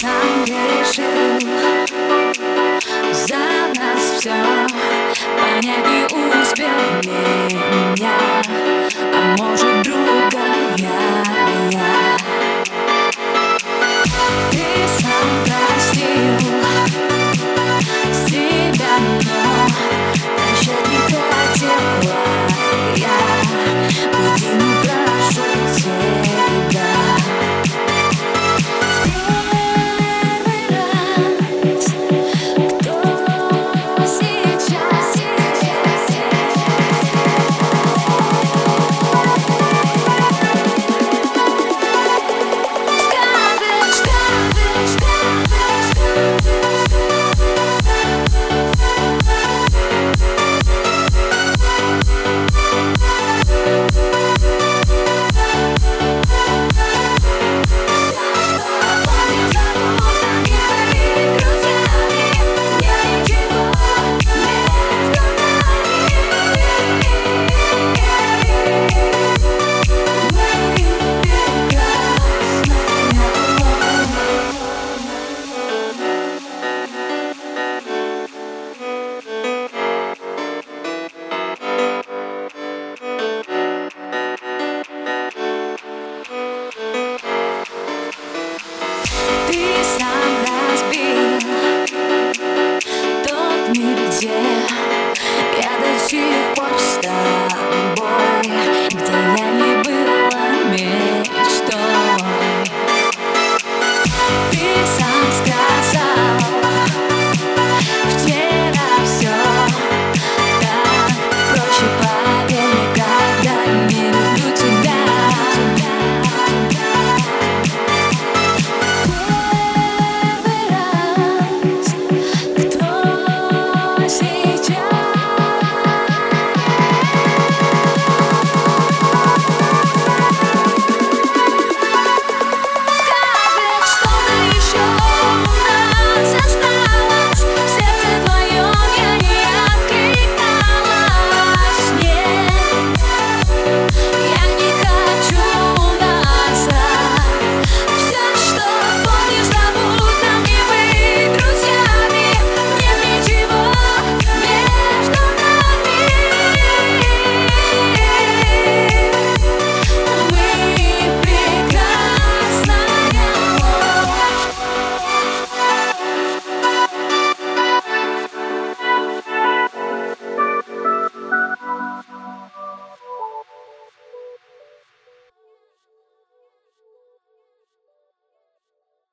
сам решил за нас все понять не успел меня, а может другая. Ты сам я до сих пор с